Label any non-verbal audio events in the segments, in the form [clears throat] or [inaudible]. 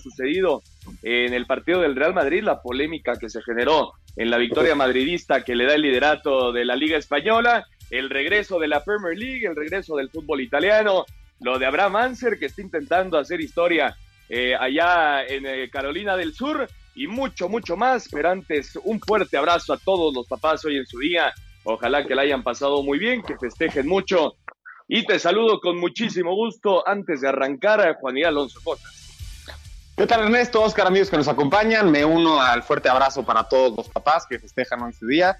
Sucedido en el partido del Real Madrid, la polémica que se generó en la victoria madridista que le da el liderato de la Liga Española, el regreso de la Premier League, el regreso del fútbol italiano, lo de Abraham Anser que está intentando hacer historia eh, allá en eh, Carolina del Sur y mucho, mucho más. Pero antes, un fuerte abrazo a todos los papás hoy en su día. Ojalá que la hayan pasado muy bien, que festejen mucho. Y te saludo con muchísimo gusto antes de arrancar a Juan Alonso Cotas. ¿Qué tal Ernesto, Oscar, amigos que nos acompañan? Me uno al fuerte abrazo para todos los papás que festejan hoy su día.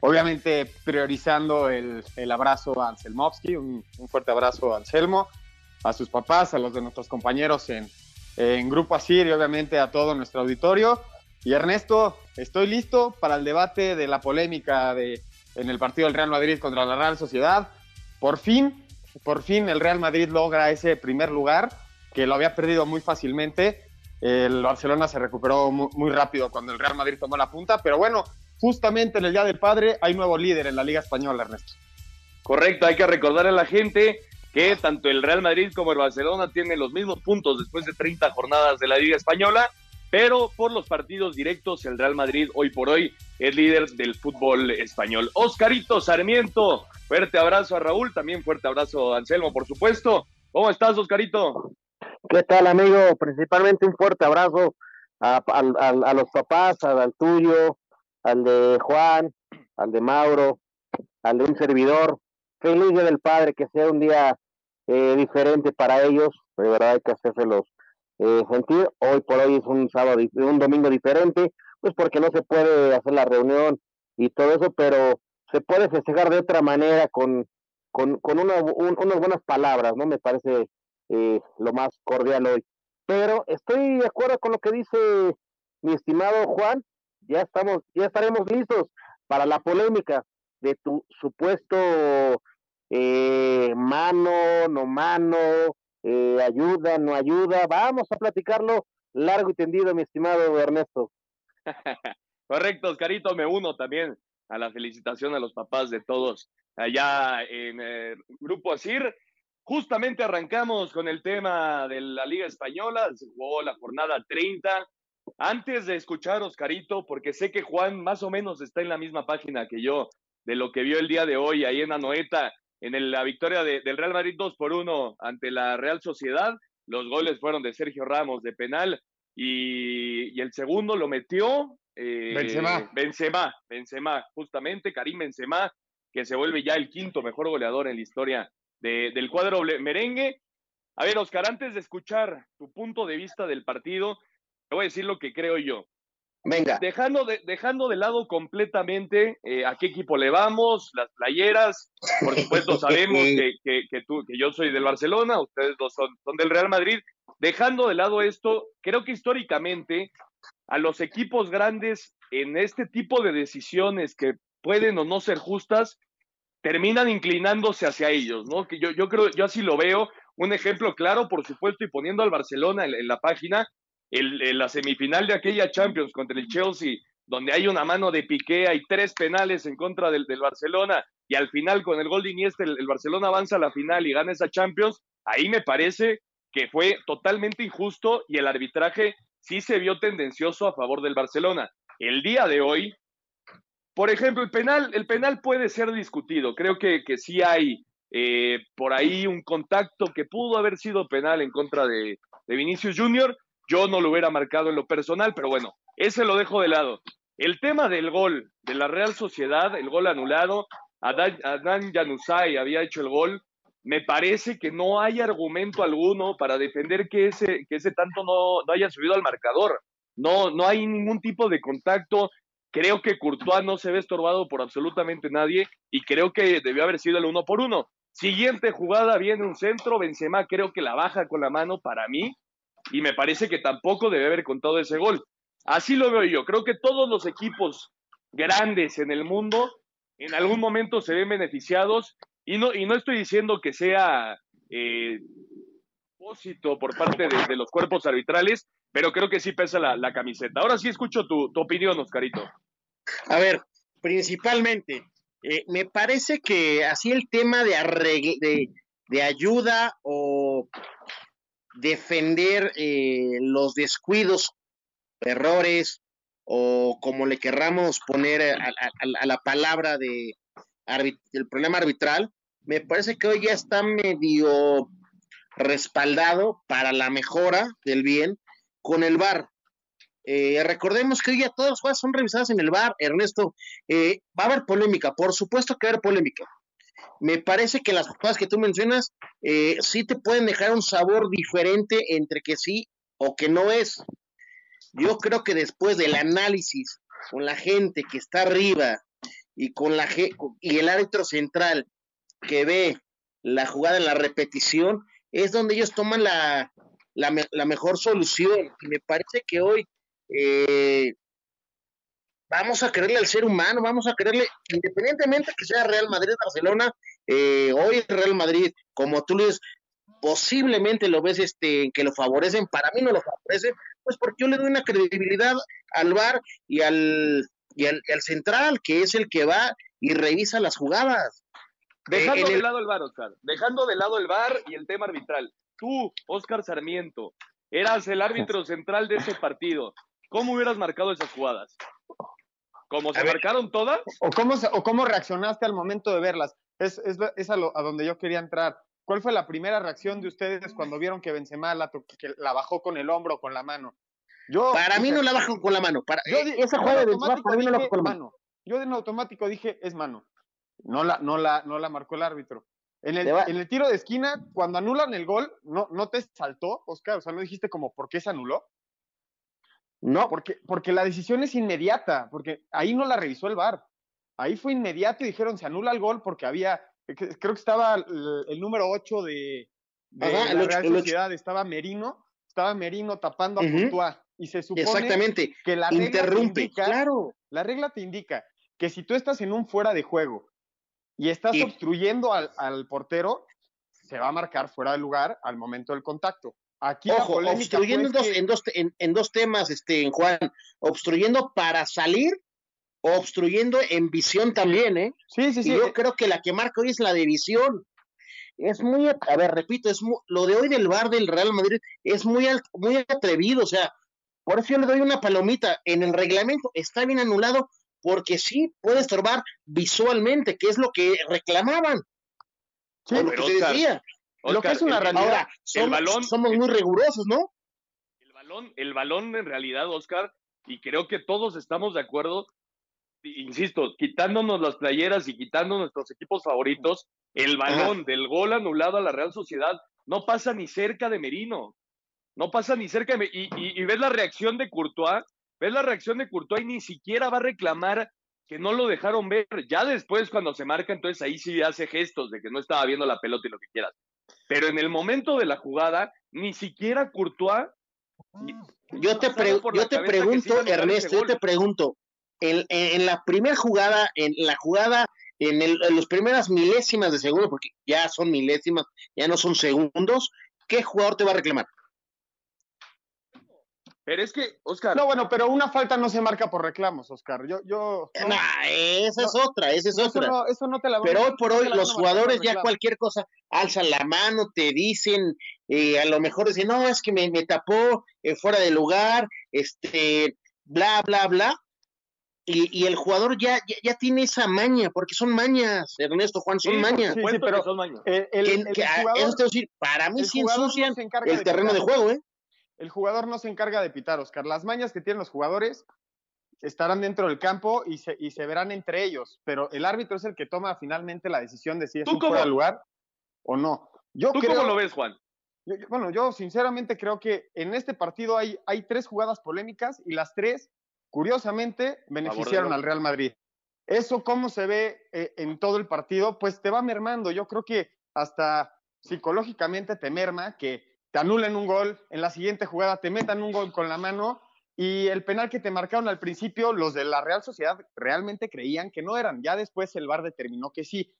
Obviamente priorizando el, el abrazo a Anselmovsky, un, un, fuerte abrazo a Anselmo, a sus papás, a los de nuestros compañeros en, en Grupo Asir y obviamente a todo nuestro auditorio. Y Ernesto, estoy listo para el debate de la polémica de, en el partido del Real Madrid contra la Real Sociedad. Por fin, por fin el Real Madrid logra ese primer lugar que lo había perdido muy fácilmente el Barcelona se recuperó muy, rápido cuando el Real Madrid tomó la punta, pero bueno, justamente en el Día del Padre hay nuevo líder en la Liga Española, Ernesto. Correcto, hay que recordar a la gente que tanto el Real Madrid como el Barcelona tienen los mismos puntos después de 30 jornadas de la Liga Española, pero por los partidos directos el Real Madrid hoy por hoy es líder del fútbol español. Oscarito Sarmiento, fuerte abrazo a Raúl, también fuerte abrazo a Anselmo, por supuesto. ¿Cómo estás, Oscarito? ¿Qué tal, amigo? Principalmente un fuerte abrazo a, a, los papás, al tuyo, al de Juan, al de Mauro, al de un servidor. Feliz Día del Padre, que sea un día eh, diferente para ellos. De verdad hay que hacérselos eh, sentir. Hoy por hoy es un sábado, un domingo diferente, pues porque no se puede hacer la reunión y todo eso, pero se puede festejar de otra manera con, con, con una, un, unas buenas palabras, ¿no? Me parece eh, lo más cordial hoy. Pero estoy de acuerdo con lo que dice mi estimado Juan. Ya estamos, ya estaremos listos para la polémica de tu supuesto eh, mano, no mano, eh, ayuda, no ayuda. Vamos a platicarlo largo y tendido, mi estimado Ernesto. [laughs] Correcto, Oscarito, me uno también a la felicitación a los papás de todos allá en eh, Grupo Asir. Justamente arrancamos con el tema de la Liga Española, se jugó la jornada 30. Antes de escuchar Oscarito, porque sé que Juan más o menos está en la misma página que yo de lo que vio el día de hoy ahí en Anoeta, en el, la victoria de, del Real Madrid 2 por 1 ante la Real Sociedad. Los goles fueron de Sergio Ramos de penal y, y el segundo lo metió eh, Benzema. Benzema, Benzema, justamente Karim Benzema, que se vuelve ya el quinto mejor goleador en la historia de, del cuadro merengue. A ver, Oscar, antes de escuchar tu punto de vista del partido, te voy a decir lo que creo yo. Venga. Dejando de, dejando de lado completamente eh, a qué equipo le vamos, las playeras, por supuesto [laughs] sabemos que, que, que, tú, que yo soy del Barcelona, ustedes dos son, son del Real Madrid. Dejando de lado esto, creo que históricamente a los equipos grandes en este tipo de decisiones que pueden o no ser justas, terminan inclinándose hacia ellos, ¿no? Que yo, yo creo, yo así lo veo. Un ejemplo claro, por supuesto, y poniendo al Barcelona en, en la página, el, el, la semifinal de aquella Champions contra el Chelsea, donde hay una mano de Piqué, hay tres penales en contra del, del Barcelona, y al final con el gol de Iniesta el, el, Barcelona avanza a la final y gana esa Champions, ahí me parece que fue totalmente injusto y el arbitraje sí se vio tendencioso a favor del Barcelona. El día de hoy, por ejemplo, el penal, el penal puede ser discutido. Creo que, que sí hay eh, por ahí un contacto que pudo haber sido penal en contra de, Vinicius Junior. Yo no lo hubiera marcado en lo personal, pero bueno, ese lo dejo de lado. El tema del gol de la Real Sociedad, el gol anulado, Adán, Adán Januzaj había hecho el gol. Me parece que no hay argumento alguno para defender que ese, que ese tanto no, no haya subido al marcador. No, no hay ningún tipo de contacto. Creo que Courtois no se ve estorbado por absolutamente nadie y creo que debió haber sido el uno por uno. Siguiente jugada, viene un centro, Benzema creo que la baja con la mano para mí. y me parece que tampoco debe haber contado ese gol. Así lo veo yo. Creo que todos los equipos grandes en el mundo en algún momento se ven beneficiados y no, y no estoy diciendo que sea eh, por parte de, los cuerpos arbitrales, pero creo que sí pesa la, camiseta. Ahora sí escucho tu, opinión, Oscarito. A ver, principalmente, eh, me parece que así el tema de, de, de ayuda o defender eh, los descuidos, errores o como le querramos poner a, la palabra de el problema arbitral, me parece que hoy ya está medio respaldado para la mejora del bien con el VAR. Eh, recordemos que hoy ya todas las jugadas son revisadas en el VAR, Ernesto. Eh, va a haber polémica, por supuesto que va a haber polémica. Me parece que las jugadas que tú mencionas eh, sí te pueden dejar un sabor diferente entre que sí o que no es. Yo creo que después del análisis con la gente que está arriba y con la y el árbitro central que ve la jugada en la repetición, es donde ellos toman la, la, mejor solución. Y me parece que hoy eh, vamos a creerle al ser humano, vamos a creerle, independientemente que sea Real Madrid, Barcelona, eh, hoy Real Madrid, como tú le dices, posiblemente lo ves este, que lo favorecen, para mí no lo favorecen, pues porque yo le doy una credibilidad al VAR y al, y al, central, que es el que va y revisa las jugadas. Dejando de lado el VAR, Oscar, dejando de lado el VAR y el tema arbitral, tú, Oscar Sarmiento, eras el árbitro [laughs] central de ese partido, ¿cómo hubieras marcado esas jugadas? ¿Cómo se marcaron todas? ¿O cómo, ¿O cómo reaccionaste al momento de verlas? Es, es, es a, lo, a, donde yo quería entrar. ¿Cuál fue la primera reacción de ustedes cuando vieron que Benzema la, que la bajó con el hombro o con la mano? Yo, para mí no la bajó con la mano. Para, yo, eh, esa jugada de Benzema para mí no la bajó con la mano. Yo en automático dije, es mano. No la, no la, no la marcó el árbitro. En el, en el, tiro de esquina, cuando anulan el gol, ¿no, ¿no te saltó, Oscar? O sea, ¿no dijiste como por qué se anuló? No, porque, porque la decisión es inmediata, porque ahí no la revisó el VAR. Ahí fue inmediato y dijeron se anula el gol porque había, creo que estaba el, número 8 de, la Real Sociedad, estaba Merino, estaba Merino tapando a Courtois. Y se supone Exactamente. que la regla Interrumpe, indica, claro. La regla te indica que si tú estás en un fuera de juego y estás obstruyendo al, al portero, se va a marcar fuera de lugar al momento del contacto. Aquí Ojo, obstruyendo en, dos, en, dos, en, dos temas, este, Juan, obstruyendo para salir, obstruyendo en visión también, ¿eh? Sí, sí, sí. yo creo que la que marca hoy es la de visión. Es muy, a ver, repito, es lo de hoy del bar del Real Madrid es muy, muy atrevido, o sea, por eso yo le doy una palomita. En el reglamento está bien anulado porque sí puede estorbar visualmente, que es lo que reclamaban. Sí, lo que se decía lo que es una realidad. somos, somos muy rigurosos, ¿no? El balón, el balón en realidad, Oscar, y creo que todos estamos de acuerdo, insisto, quitándonos las playeras y quitando nuestros equipos favoritos, el balón del gol anulado a la Real Sociedad no pasa ni cerca de Merino. No pasa ni cerca de y, y, y ves la reacción de Courtois, ves la reacción de Courtois y ni siquiera va a reclamar que no lo dejaron ver. Ya después, cuando se marca, entonces ahí sí hace gestos de que no estaba viendo la pelota y lo que quieras. Pero en el momento de la jugada, ni siquiera Courtois. Yo te, yo te pregunto, Ernesto, yo te pregunto, en, en, la primera jugada, en la jugada, en, el, en las primeras milésimas de segundo, porque ya son milésimas, ya no son segundos, ¿qué jugador te va a reclamar? Pero es que, Oscar. No, bueno, pero una falta no se marca por reclamos, Oscar. Yo, yo. No, esa es otra, esa es otra. No, eso no te la Pero hoy por hoy los jugadores ya cualquier cosa alzan la mano, te dicen, eh, a lo mejor dicen, no, es que me, me tapó eh, fuera de lugar, este, bla, bla, bla. Y, y el jugador ya, ya, tiene esa maña, porque son mañas, Ernesto Juan, son mañas. Sí, sí, pero son mañas. El, el, eso te decir, para mí sí ensucian el terreno de juego, ¿eh? El jugador no se encarga de pitar, Oscar. Las mañas que tienen los jugadores estarán dentro del campo y se, y se verán entre ellos, pero el árbitro es el que toma finalmente la decisión de si es un fuera lugar o no. Yo ¿Tú cómo lo ves, Juan? bueno, yo sinceramente creo que en este partido hay, hay tres jugadas polémicas y las tres, curiosamente, beneficiaron al Real Madrid. Eso, cómo se ve eh, en todo el partido, pues te va mermando. Yo creo que hasta psicológicamente te merma que te anulen un gol, en la siguiente jugada te metan un gol con la mano y el penal que te marcaron al principio, los de la Real Sociedad realmente creían que no eran. Ya después el VAR determinó que sí.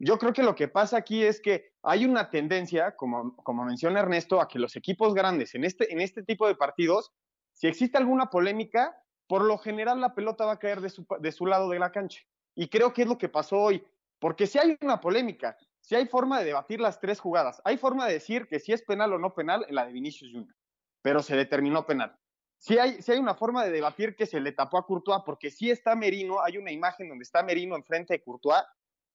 Yo creo que lo que pasa aquí es que hay una tendencia, como, como menciona Ernesto, a que los equipos grandes en este, en este tipo de partidos, si existe alguna polémica, por lo general la pelota va a caer de su, de su lado de la cancha. Y creo que es lo que pasó hoy. Porque si hay una polémica, si hay forma de debatir las tres jugadas, hay forma de decir que si es penal o no penal en la de Vinicius Junior, pero se determinó penal. Si hay, si hay una forma de debatir que se le tapó a Courtois, porque si está Merino, hay una imagen donde está Merino enfrente de Courtois,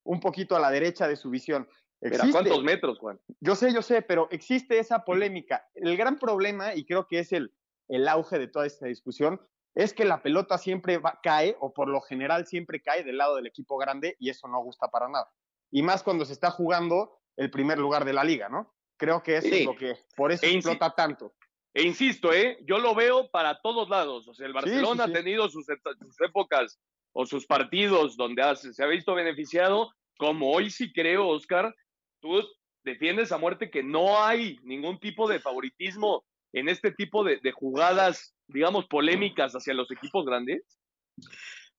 un poquito a la derecha de su visión. Existe, ¿Cuántos metros, Juan? Yo sé, yo sé, pero existe esa polémica. El gran problema, y creo que es el, el auge de toda esta discusión, es que la pelota siempre va, cae, o por lo general siempre cae del lado del equipo grande, y eso no gusta para nada y más cuando se está jugando el primer lugar de la liga, ¿no? Creo que eso es lo que, por eso e explota tanto. E insisto, ¿eh? yo lo veo para todos lados. O sea, el Barcelona ha tenido sus, sus, épocas o sus partidos donde se ha visto beneficiado, como hoy sí creo, Oscar, tú defiendes a muerte que no hay ningún tipo de favoritismo en este tipo de, de jugadas, digamos, polémicas hacia los equipos grandes.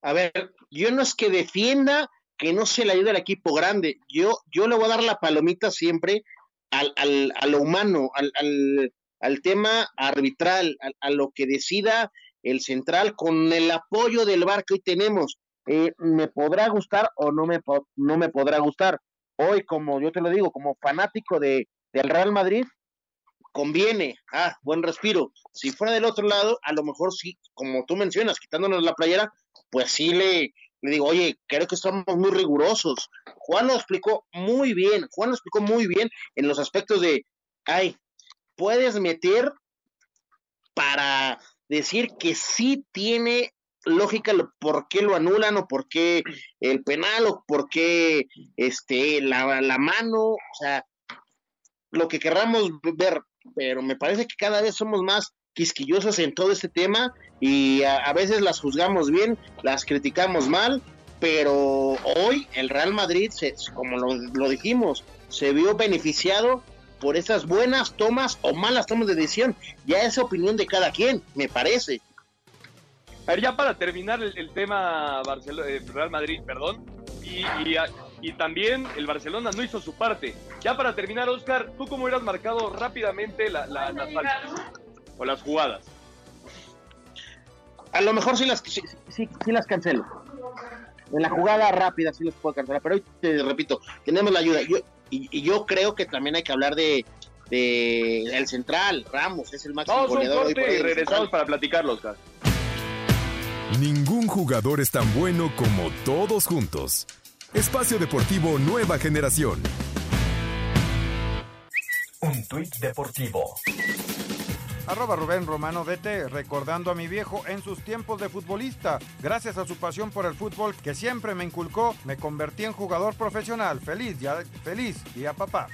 A ver, yo no es que defienda que no se le ayude al equipo grande. Yo, yo le voy a dar la palomita siempre al, al, a lo humano, al, al, al tema arbitral, a, lo que decida el central con el apoyo del bar que hoy tenemos. Eh, me podrá gustar o no me, no me podrá gustar. Hoy, como yo te lo digo, como fanático de, del Real Madrid, conviene, ah, buen respiro. Si fuera del otro lado, a lo mejor sí, como tú mencionas, quitándonos la playera, pues sí le, le digo, oye, creo que estamos muy rigurosos. Juan lo explicó muy bien, Juan lo explicó muy bien en los aspectos de, ay, puedes meter para decir que sí tiene lógica por qué lo anulan o por qué el penal o por qué este, la, la mano, o sea, lo que querramos ver, pero me parece que cada vez somos más quisquillosas en todo este tema y a, veces las juzgamos bien, las criticamos mal, pero hoy el Real Madrid, se, como lo, dijimos, se vio beneficiado por esas buenas tomas o malas tomas de decisión. Ya es opinión de cada quien, me parece. A ver, ya para terminar el, tema Barcelona, eh, Real Madrid, perdón, y, y, también el Barcelona no hizo su parte. Ya para terminar, Oscar, ¿tú cómo hubieras marcado rápidamente la, la, las o las jugadas? A lo mejor sí las, sí, las cancelo. En la jugada rápida sí las puedo cancelar, pero hoy te repito, tenemos la ayuda. Yo, y, yo creo que también hay que hablar de, de el central, Ramos, es el máximo Vamos goleador. y regresamos para platicarlo, Oscar. Ningún jugador es tan bueno como todos juntos. Espacio Deportivo Nueva Generación. Un tuit deportivo. Arroba Rubén Romano DT, recordando a mi viejo en sus tiempos de futbolista. Gracias a su pasión por el fútbol que siempre me inculcó, me convertí en jugador profesional. Feliz, ya, feliz día papá.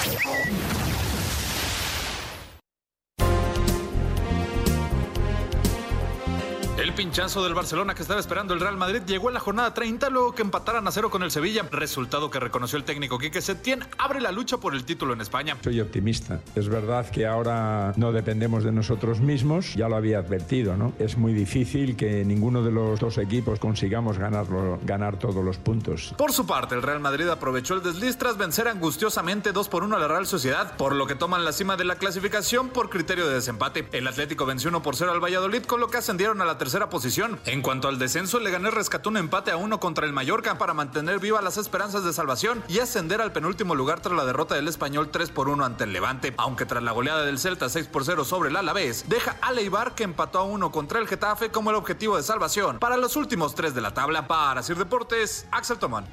Pinchazo del Barcelona que estaba esperando el Real Madrid llegó en la jornada 30 luego que empataran a cero con el Sevilla. Resultado que reconoció el técnico Quique Setién abre la lucha por el título en España. Soy optimista. Es verdad que ahora no dependemos de nosotros mismos, ya lo había advertido, ¿no? Es muy difícil que ninguno de los dos equipos consigamos ganarlo, ganar todos los puntos. Por su parte, el Real Madrid aprovechó el desliz tras vencer angustiosamente 2 por 1 a la Real Sociedad, por lo que toman la cima de la clasificación por criterio de desempate. El Atlético venció 1 por 0 al Valladolid, con lo que ascendieron a la tercera posición. En cuanto al descenso, el Leganés rescató un empate a uno contra el Mallorca para mantener vivas las esperanzas de salvación y ascender al penúltimo lugar tras la derrota del español 3 por 1 ante el Levante. Aunque tras la goleada del Celta 6 por 0 sobre el Alavés, deja a Leibar que empató a uno contra el Getafe como el objetivo de salvación para los últimos tres de la tabla. Para Sir Deportes, Axel Tomán.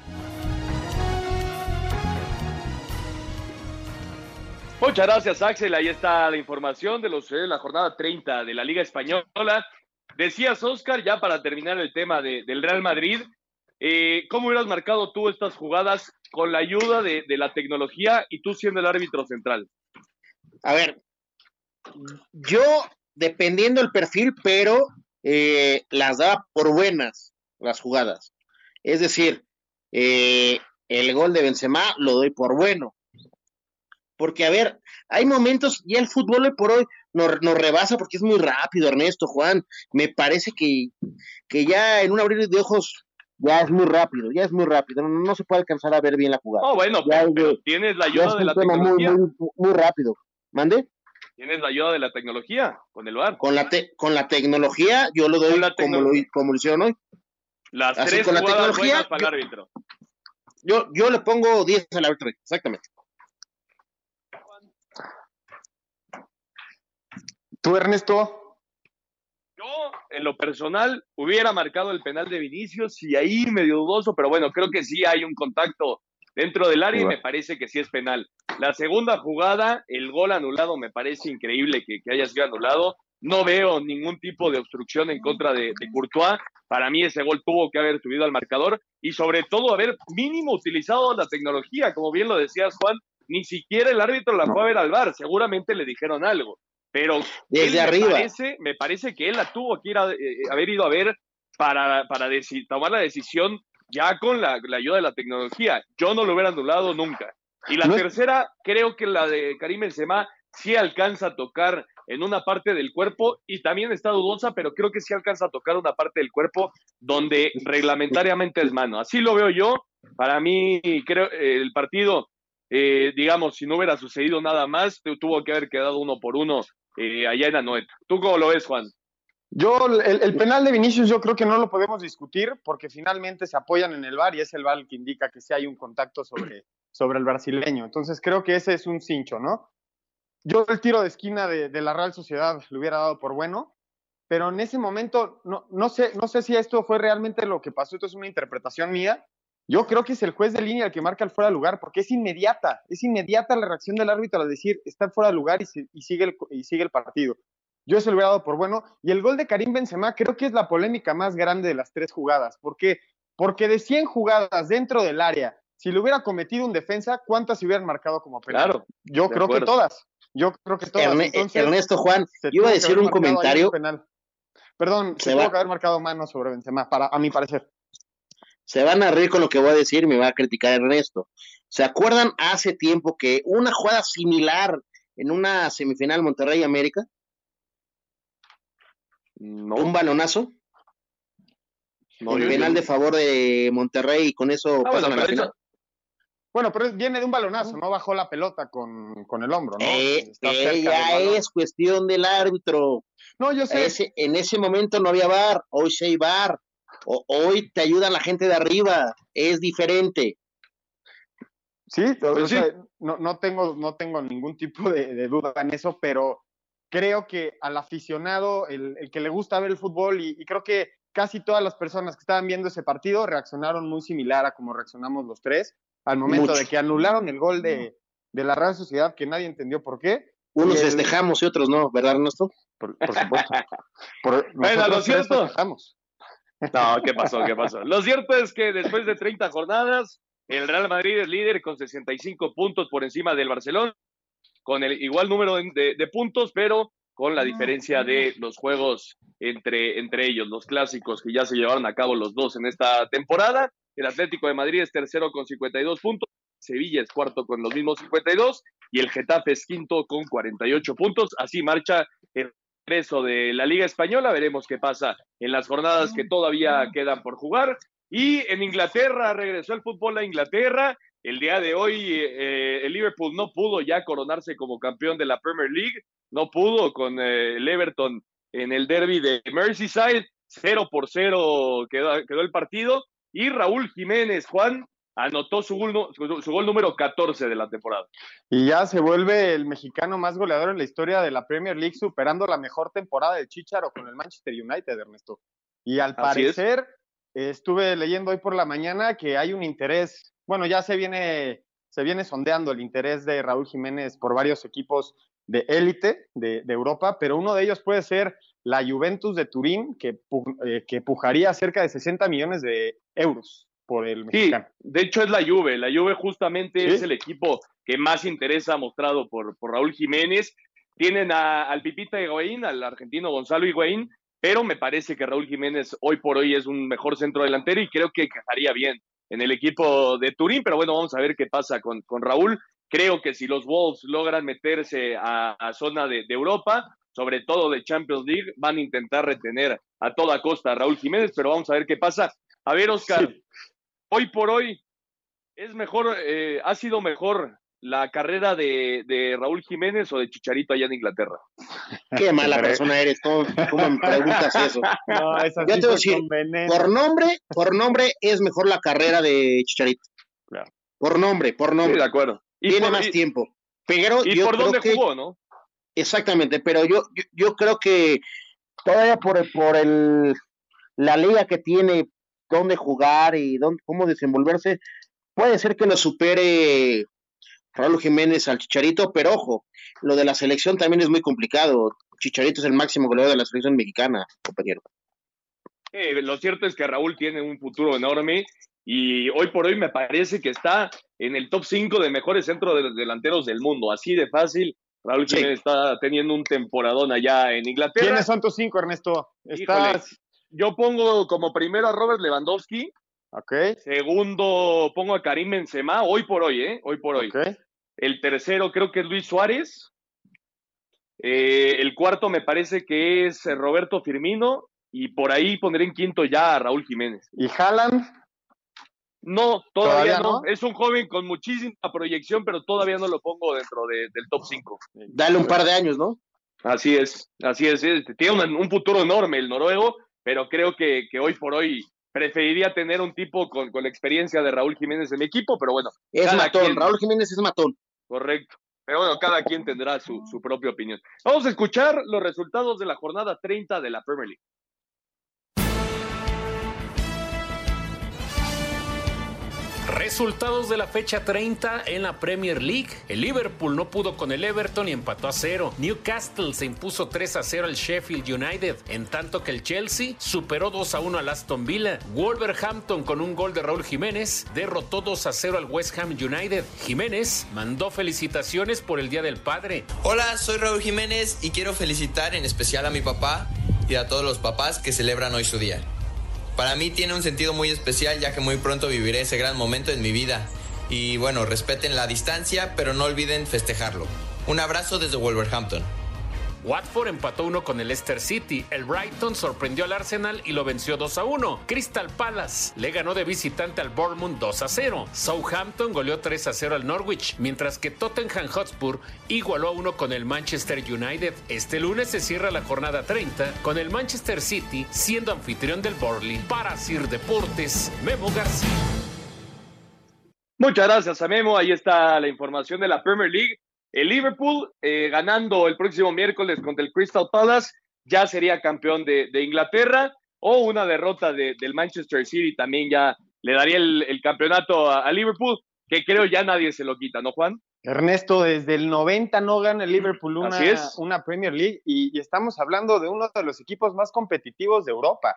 Muchas gracias, Axel. Ahí está la información de los de la jornada 30 de la Liga Española. Decías, Oscar, ya para terminar el tema del Real Madrid, eh, ¿cómo hubieras marcado tú estas jugadas con la ayuda de, la tecnología y tú siendo el árbitro central? A ver, yo, dependiendo el perfil, pero eh, las daba por buenas las jugadas. Es decir, eh, el gol de Benzema lo doy por bueno. Porque, a ver, hay momentos, ya el fútbol hoy por hoy nos, nos rebasa porque es muy rápido, Ernesto, Juan. Me parece que, que ya en un abrir de ojos ya es muy rápido, ya es muy rápido. No, no se puede alcanzar a ver bien la jugada. No, bueno, Ya pero, tienes la ayuda de la muy, tecnología. muy, muy rápido. ¿Mande? Tienes la ayuda de la tecnología con el VAR. Con la, te- con la tecnología, yo lo doy la como, lo, como lo hicieron hoy. Las Así, tres con la tecnología, para el árbitro. Yo, yo le pongo 10 al árbitro, exactamente. ¿Tú, Ernesto? Yo, en lo personal, hubiera marcado el penal de Vinicius y ahí medio dudoso, pero bueno, creo que sí hay un contacto dentro del área y me parece que sí es penal. La segunda jugada, el gol anulado, me parece increíble que, que haya sido anulado. No veo ningún tipo de obstrucción en contra de, de Courtois. Para mí ese gol tuvo que haber subido al marcador y sobre todo haber mínimo utilizado la tecnología, como bien lo decías Juan, ni siquiera el árbitro la fue a ver al bar, seguramente le dijeron algo, pero Desde me arriba. parece, me parece que él la tuvo que ir a, eh, haber ido a ver para, tomar la decisión ya con la, la ayuda de la tecnología. Yo no lo hubiera anulado nunca. Y la No es- tercera, creo que la de Karim Benzema sí alcanza a tocar en una parte del cuerpo y también está dudosa, pero creo que sí alcanza a tocar una parte del cuerpo donde reglamentariamente es mano. Así lo veo yo. Para mí, creo eh, el partido, eh, digamos, si no hubiera sucedido nada más, tu- tuvo que haber quedado uno por uno eh, allá en Anoeta. ¿Tú cómo lo ves, Juan? Yo, el, el penal de Vinicius, yo creo que no lo podemos discutir porque finalmente se apoyan en el VAR y es el VAR el que indica que sí hay un contacto sobre, [clears throat] sobre el brasileño. Entonces creo que ese es un cincho, ¿no? Yo el tiro de esquina de, de la Real Sociedad lo hubiera dado por bueno, pero en ese momento no, no, sé, no sé si esto fue realmente lo que pasó, esto es una interpretación mía. Yo creo que es el juez de línea el que marca el fuera de lugar, porque es inmediata, es inmediata la reacción del árbitro al decir está fuera de lugar y, se- y sigue, el, y sigue el partido. Yo eso lo hubiera dado por bueno. Y el gol de Karim Benzema creo que es la polémica más grande de las tres jugadas. ¿Por qué? Porque de 100 jugadas dentro del área, si lo hubiera cometido un defensa, ¿cuántas se hubieran marcado como penal? Claro, Yo creo que todas. Yo creo que todas. Erne- Entonces, Ernesto Juan, yo iba a decir un comentario. Perdón, se, Se tuvo que haber marcado mano sobre Benzema, para, a mi parecer. Se van a reír con lo que voy a decir y me va a criticar Ernesto. ¿Se acuerdan hace tiempo que una jugada similar en una semifinal Monterrey-América? Un balonazo. No, el yo- penal yo- de favor de Monterrey y con eso Ah, pasan bueno, a la pero final. eso- Bueno, pero viene de un balonazo, no bajó la pelota con, con el hombro, ¿no? Eh, ya es cuestión del árbitro. No, yo sé. Ese- en ese momento no había VAR, hoy sí hay VAR. O- hoy te ayuda la gente de arriba, es diferente. Sí, o Pues sí. sea, no, no, tengo, no tengo ningún tipo de, de duda en eso, pero creo que al aficionado, el, el que le gusta ver el fútbol, y, y creo que casi todas las personas que estaban viendo ese partido reaccionaron muy similar a como reaccionamos los tres, al momento Mucho. de que anularon el gol de, de la Real Sociedad, que nadie entendió por qué. Unos festejamos y otros no, ¿verdad, Ernesto? Por, por supuesto. [laughs] Por- Bueno, lo cierto. festejamos. No, ¿qué pasó? ¿Qué pasó? Lo cierto es que después de 30 jornadas, el Real Madrid es líder con 65 puntos por encima del Barcelona, con el igual número de, puntos, pero con la diferencia de los juegos entre, entre ellos, los clásicos que ya se llevaron a cabo los dos en esta temporada. El Atlético de Madrid es tercero con 52 puntos, Sevilla es cuarto con los mismos 52 y el Getafe es quinto con 48 puntos. Así marcha el regreso de la Liga Española. Veremos qué pasa en las jornadas que todavía quedan por jugar. Y en Inglaterra regresó el fútbol a Inglaterra. El día de hoy eh, el Liverpool no pudo ya coronarse como campeón de la Premier League. No pudo con eh, el Everton en el derby de Merseyside. 0 por 0 quedó, quedó el partido. Y Raúl Jiménez, Juan, anotó su gol, su- número 14 de la temporada. Y ya se vuelve el mexicano más goleador en la historia de la Premier League, superando la mejor temporada de Chicharo con el Manchester United, Ernesto. Y al Así parecer, estuve leyendo hoy por la mañana que hay un interés, bueno, ya se viene, se viene sondeando el interés de Raúl Jiménez por varios equipos de élite de, de Europa, pero uno de ellos puede ser la Juventus de Turín, que, eh, que pujaría cerca de 60 millones de euros por el Sí, de hecho es la Juve. La Juve justamente Sí. es el equipo que más interés ha mostrado por, por Raúl Jiménez. Tienen a- al Pipita Higuaín, al argentino Gonzalo Higuaín, pero me parece que Raúl Jiménez hoy por hoy es un mejor centro delantero y creo que encajaría bien en el equipo de Turín. Pero bueno, vamos a ver qué pasa con, con Raúl, Creo que si los Wolves logran meterse a, zona de, Europa, sobre todo de Champions League, van a intentar retener a toda costa a Raúl Jiménez, pero vamos a ver qué pasa. A ver, Oscar, hoy por hoy, ¿es mejor, eh, ha sido mejor la carrera de, Raúl Jiménez o de Chicharito allá en Inglaterra? [laughs] Qué mala persona eres, ¿cómo, me preguntas eso? [laughs] No, Yo te voy a decir, por nombre, por nombre es mejor la carrera de Chicharito. Claro. Por nombre, por nombre. Sí, de acuerdo. Tiene más tiempo. Pero y por dónde jugó, ¿no? Exactamente, pero yo, yo, creo que todavía por, por el, la liga que tiene, dónde jugar y dónde, cómo desenvolverse, puede ser que lo supere Raúl Jiménez al Chicharito, pero ojo, lo de la selección también es muy complicado. Chicharito es el máximo goleador de la selección mexicana, compañero. Eh, lo cierto es que Raúl tiene un futuro enorme y hoy por hoy me parece que está en el top 5 de mejores centros delanteros del mundo. Así de fácil, Raúl Jiménez está teniendo un temporadón allá en Inglaterra. ¿Quiénes son tus cinco, Ernesto? Yo pongo como primero a Robert Lewandowski. Okay. Segundo, pongo a Karim Benzema, hoy por hoy, ¿eh? Hoy por hoy. El tercero creo que es Luis Suárez. Eh, el cuarto me parece que es Roberto Firmino. Y por ahí pondré en quinto ya a Raúl Jiménez. ¿Y Haaland? No, todavía, no? Es un joven con muchísima proyección, pero todavía no lo pongo dentro del top 5. Dale un par de años, ¿no? Así es, así es. Tiene un, futuro enorme el noruego, pero creo que, hoy por hoy preferiría tener un tipo con, la experiencia de Raúl Jiménez en mi equipo, pero bueno. Es matón, Raúl Jiménez es matón. Correcto. Pero bueno, cada quien tendrá su, su propia opinión. Vamos a escuchar los resultados de la jornada 30 de la Premier League. Resultados de la fecha 30 en la Premier League. El Liverpool no pudo con el Everton y empató a cero. Newcastle se impuso 3 a 0 al Sheffield United, en tanto que el Chelsea superó 2 a 1 al Aston Villa. Wolverhampton con un gol de Raúl Jiménez derrotó 2 a 0 al West Ham United. Jiménez mandó felicitaciones por el Día del Padre. Hola, soy Raúl Jiménez y quiero felicitar en especial a mi papá y a todos los papás que celebran hoy su día. Para mí tiene un sentido muy especial ya que muy pronto viviré ese gran momento en mi vida. Y bueno, respeten la distancia, pero no olviden festejarlo. Un abrazo desde Wolverhampton. Watford empató uno con el Leicester City. El Brighton sorprendió al Arsenal y lo venció 2 a 1. Crystal Palace le ganó de visitante al Bournemouth 2 a 0. Southampton goleó 3 a 0 al Norwich, mientras que Tottenham Hotspur igualó a 1 con el Manchester United. Este lunes se cierra la jornada 30 con el Manchester City siendo anfitrión del Burnley. Para Sir Deportes, Memo García. Muchas gracias a Memo. Ahí está la información de la Premier League. El Liverpool, eh, ganando el próximo miércoles contra el Crystal Palace, ya sería campeón de, Inglaterra, o una derrota del Manchester City también ya le daría el, campeonato a, Liverpool, que creo ya nadie se lo quita, ¿no, Juan? Ernesto, desde el 90 no gana el Liverpool una, una Premier League y, estamos hablando de uno de los equipos más competitivos de Europa.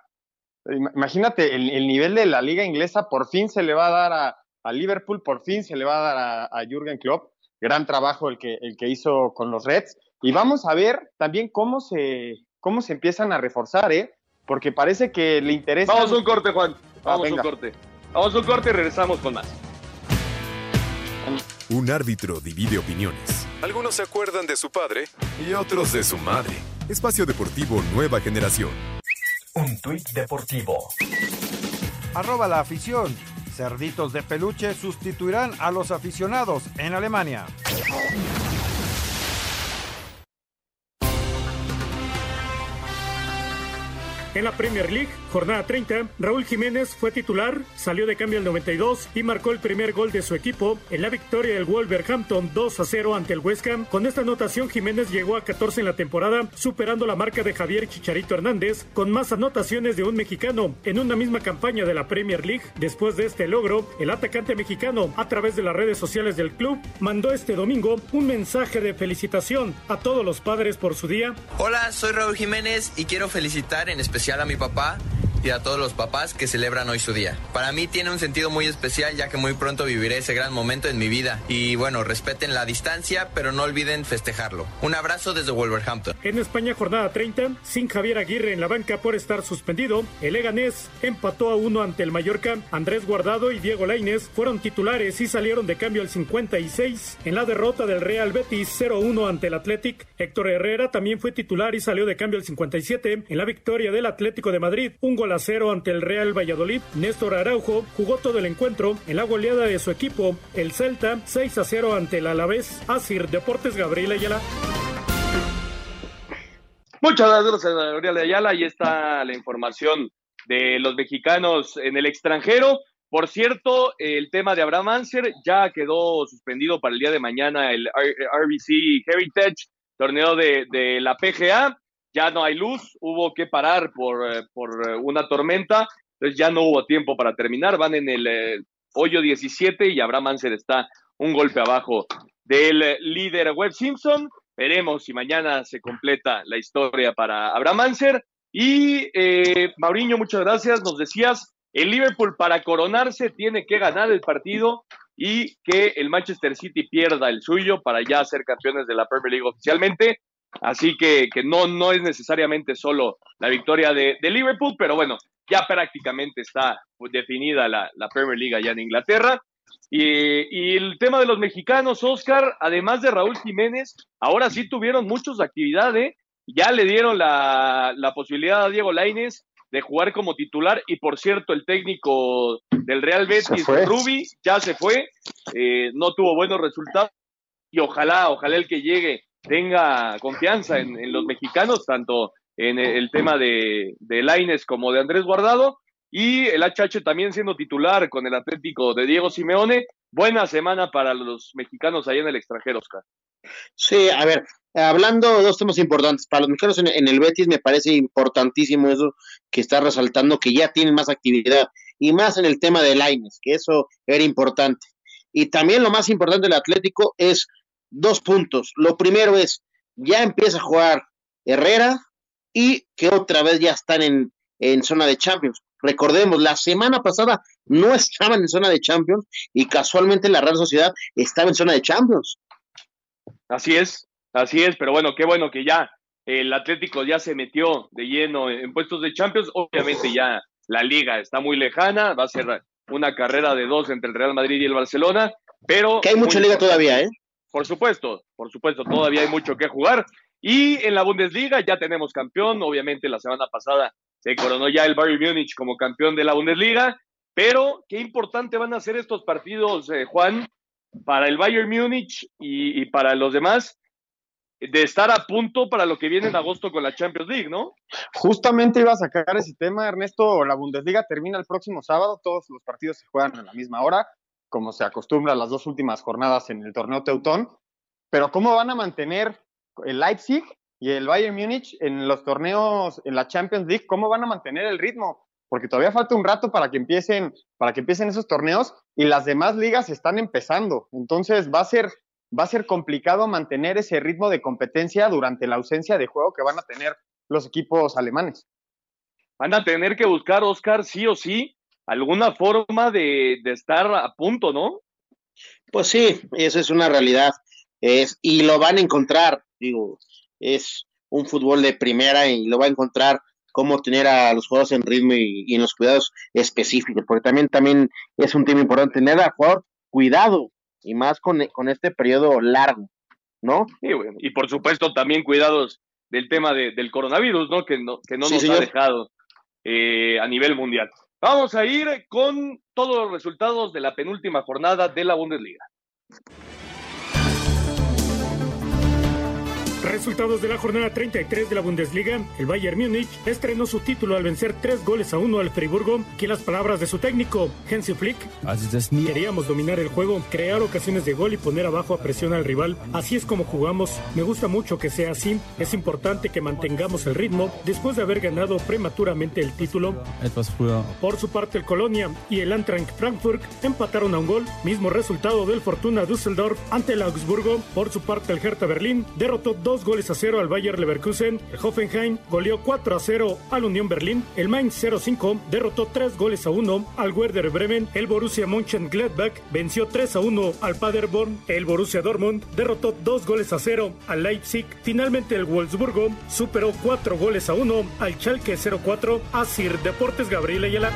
Imagínate, el, nivel de la liga inglesa por fin se le va a dar a, Liverpool, por fin se le va a dar a, a Jürgen Klopp gran trabajo el que, el que hizo con los Reds. Y vamos a ver también cómo se, cómo se empiezan a reforzar, ¿eh? Porque parece que le interesa. Vamos a un corte, Juan. Vamos a un corte. Vamos a un corte y regresamos con más. Un árbitro divide opiniones. Algunos se acuerdan de su padre y otros de su madre. Espacio Deportivo Nueva Generación. Un tuit deportivo. Arroba la afición. Cerditos de peluche sustituirán a los aficionados en Alemania. En la Premier League, jornada 30, Raúl Jiménez fue titular, salió de cambio al 92 y marcó el primer gol de su equipo en la victoria del Wolverhampton 2 a 0 ante el West Ham. Con esta anotación, Jiménez llegó a 14 en la temporada, superando la marca de Javier Chicharito Hernández, con más anotaciones de un mexicano en una misma campaña de la Premier League. Después de este logro, el atacante mexicano, a través de las redes sociales del club, mandó este domingo un mensaje de felicitación a todos los padres por su día. Hola, soy Raúl Jiménez y quiero felicitar en especial a mi papá y a todos los papás que celebran hoy su día. Para mí tiene un sentido muy especial ya que muy pronto viviré ese gran momento en mi vida. Y bueno, respeten la distancia, pero no olviden festejarlo. Un abrazo desde Wolverhampton. En España, jornada 30, sin Javier Aguirre en la banca por estar suspendido, el Leganés empató a uno ante el Mallorca. Andrés Guardado y Diego Lainez fueron titulares y salieron de cambio al 56. En la derrota del Real Betis 0-1 ante el Athletic, Héctor Herrera también fue titular y salió de cambio al 57. En la victoria del Atlético de Madrid, un gol a cero ante el Real Valladolid, Néstor Araujo jugó todo el encuentro en la goleada de su equipo, el Celta 6 a 0 ante el Alavés. Asir Deportes Gabriel Ayala. Muchas gracias, Gabriel Ayala. Ahí está la información de los mexicanos en el extranjero. Por cierto, el tema de Abraham Anser ya quedó suspendido para el día de mañana el RBC Heritage, torneo de, de la PGA. Ya no hay luz, hubo que parar por, eh, por eh, una tormenta, entonces ya no hubo tiempo para terminar. Van en el eh, hoyo 17 y Abraham Anser está un golpe abajo del líder Webb Simpson. Veremos si mañana se completa la historia para Abraham Anser. Y eh, Mauriño, muchas gracias. Nos decías, el Liverpool para coronarse tiene que ganar el partido y que el Manchester City pierda el suyo para ya ser campeones de la Premier League oficialmente. Así que, que no, no es necesariamente solo la victoria de, de Liverpool, pero bueno, ya prácticamente está definida la, la Premier League allá en Inglaterra. Y, y, el tema de los mexicanos, Oscar, además de Raúl Jiménez, ahora sí tuvieron muchos actividad, ¿eh? Ya le dieron la, la posibilidad a Diego Laines de jugar como titular y por cierto el técnico del Real Betis, Rubi, ya se fue, eh, no tuvo buenos resultados y ojalá, ojalá el que llegue tenga confianza en, en los mexicanos, tanto en el tema de, Laines como de Andrés Guardado y el HH también siendo titular con el Atlético de Diego Simeone. Buena semana para los mexicanos ahí en el extranjero, Oscar. Sí, a ver, hablando de dos temas importantes. Para los mexicanos en, en, el Betis me parece importantísimo eso que está resaltando, que ya tienen más actividad y más en el tema de Laines, que eso era importante. Y también lo más importante del Atlético es dos puntos. Lo primero es, ya empieza a jugar Herrera y que otra vez ya están en, en zona de Champions. Recordemos, la semana pasada no estaban en zona de Champions y casualmente la Real Sociedad estaba en zona de Champions. Así es, así es, pero bueno, qué bueno que ya el Atlético ya se metió de lleno en puestos de Champions. Obviamente ya la liga está muy lejana, va a ser una carrera de dos entre el Real Madrid y el Barcelona, pero... Que hay mucha liga todavía, ¿eh? Por supuesto, por supuesto, todavía hay mucho que jugar. Y en la Bundesliga ya tenemos campeón, obviamente la semana pasada se coronó ya el Bayern Múnich como campeón de la Bundesliga, pero qué importante van a ser estos partidos, eh, Juan, para el Bayern Múnich y, y, para los demás, de estar a punto para lo que viene en agosto con la Champions League, ¿no? Justamente iba a sacar ese tema, Ernesto. La Bundesliga termina el próximo sábado, todos los partidos se juegan a la misma hora, como se acostumbra las dos últimas jornadas en el torneo Teutón. Pero ¿cómo van a mantener el Leipzig y el Bayern Múnich en los torneos, en la Champions League, ¿cómo van a mantener el ritmo? Porque todavía falta un rato para que empiecen, para que empiecen esos torneos y las demás ligas están empezando. Entonces va a ser, va a ser complicado mantener ese ritmo de competencia durante la ausencia de juego que van a tener los equipos alemanes. Van a tener que buscar, Oscar, sí o sí, alguna forma de, de estar a punto, ¿no? Pues sí, esa es una realidad. Es, y lo van a encontrar, digo, es un fútbol de primera y lo va a encontrar cómo tener a los jugadores en ritmo y, y, en los cuidados específicos, porque también, también es un tema importante tener al jugador cuidado y más con, con este periodo largo, ¿no? Y, bueno, y por supuesto también cuidados del tema de, del coronavirus, ¿no? Que no, que no Sí, nos señor. ha dejado eh, a nivel mundial. Vamos a ir con todos los resultados de la penúltima jornada de la Bundesliga. Resultados de la jornada 33 de la Bundesliga. El Bayern Múnich estrenó su título al vencer tres goles a uno al Friburgo. Que las palabras de su técnico, Hansi Flick. Queríamos dominar el juego, crear ocasiones de gol y poner abajo a presión al rival. Así es como jugamos. Me gusta mucho que sea así. Es importante que mantengamos el ritmo después de haber ganado prematuramente el título. Por su parte, el Colonia y el Eintracht Frankfurt empataron a un gol, mismo resultado del Fortuna Düsseldorf ante el Augsburgo. Por su parte, el Hertha Berlín derrotó 2 goles a cero al Bayer Leverkusen, el Hoffenheim goleó 4 a 0 al Unión Berlín, el Mainz 05 derrotó 3 goles a 1 al Werder Bremen, el Borussia Mönchengladbach venció 3 a 1 al Paderborn, el Borussia Dortmund derrotó 2 goles a 0 al Leipzig, finalmente el Wolfsburgo superó 4 goles a 1 al Schalke 04, Asir Deportes Gabriel Ayala.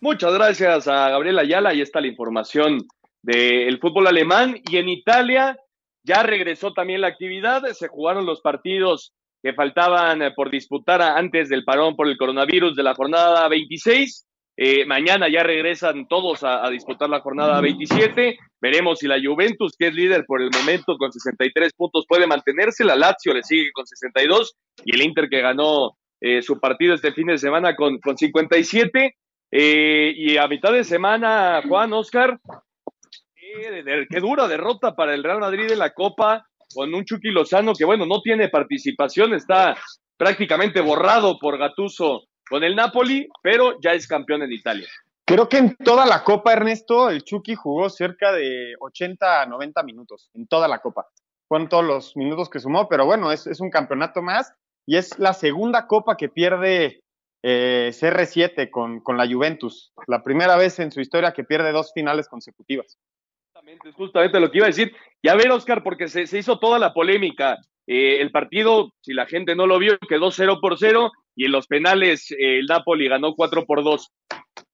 Muchas gracias a Gabriel Ayala. Ahí está la información del fútbol alemán. Y en Italia ya regresó también la actividad. Se jugaron los partidos que faltaban eh, por disputar antes del parón por el coronavirus de la jornada 26. Eh, mañana ya regresan todos a, a, disputar la jornada 27. Veremos si la Juventus, que es líder por el momento con 63 puntos, puede mantenerse. La Lazio le sigue con 62 y el Inter que ganó eh, su partido este fin de semana con, con 57. Eh, y a mitad de semana, Juan Oscar, qué, dura derrota para el Real Madrid en la Copa con un Chucky Lozano que, bueno, no tiene participación, está prácticamente borrado por Gatuso con el Napoli, pero ya es campeón en Italia. Creo que en toda la Copa, Ernesto, el Chucky jugó cerca de 80 a 90 minutos, en toda la Copa. Fueron todos los minutos que sumó, pero bueno, es, es un campeonato más y es la segunda Copa que pierde eh, CR7 con, con la Juventus. La primera vez en su historia que pierde dos finales consecutivas. Justamente, es justamente lo que iba a decir. Y a ver, Oscar, porque se, se hizo toda la polémica. Eh, el partido, si la gente no lo vio, quedó 0 por 0 y en los penales eh, el Napoli ganó 4 por 2.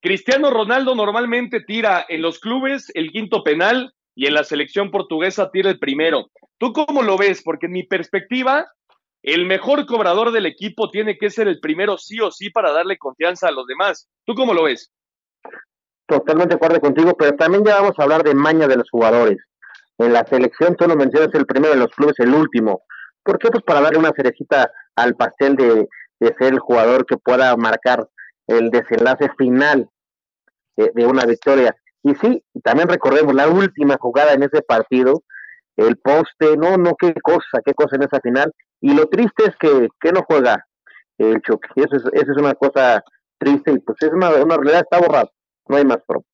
Cristiano Ronaldo normalmente tira en los clubes el quinto penal y en la selección portuguesa tira el primero. ¿Tú cómo lo ves? Porque en mi perspectiva, el mejor cobrador del equipo tiene que ser el primero sí o sí para darle confianza a los demás. ¿Tú cómo lo ves? Totalmente de acuerdo contigo, pero también ya vamos a hablar de maña de los jugadores. En la selección tú lo mencionas el primero, en los clubes el último. ¿Por qué? Pues para darle una cerecita al pastel de, de ser el jugador que pueda marcar el desenlace final de, de, una victoria. Y sí, también recordemos la última jugada en ese partido, el poste, no, no, qué cosa, qué cosa en esa final. Y lo triste es que, que no juega el choque. Eso es, eso es una cosa triste y pues es una realidad, está borrado, no hay más pro.